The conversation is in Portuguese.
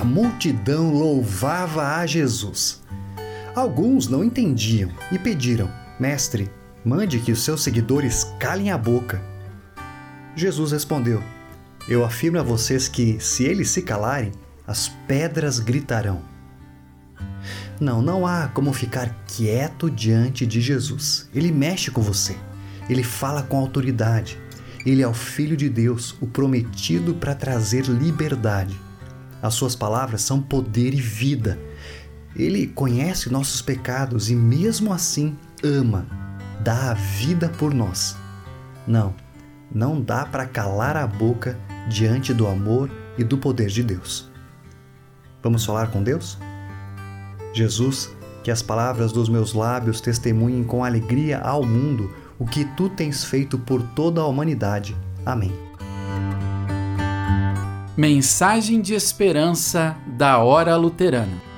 a multidão louvava a Jesus. Alguns não entendiam e pediram: Mestre, mande que os seus seguidores calem a boca. Jesus respondeu: Eu afirmo a vocês que, se eles se calarem, as pedras gritarão. Não, não há como ficar quieto diante de Jesus. Ele mexe com você. Ele fala com autoridade. Ele é o Filho de Deus, o prometido para trazer liberdade. As suas palavras são poder e vida. Ele conhece nossos pecados e, mesmo assim, ama, dá a vida por nós. Não, não dá para calar a boca diante do amor e do poder de Deus. Vamos falar com Deus? Jesus, que as palavras dos meus lábios testemunhem com alegria ao mundo o que tu tens feito por toda a humanidade. Amém. Mensagem de esperança da Hora Luterana.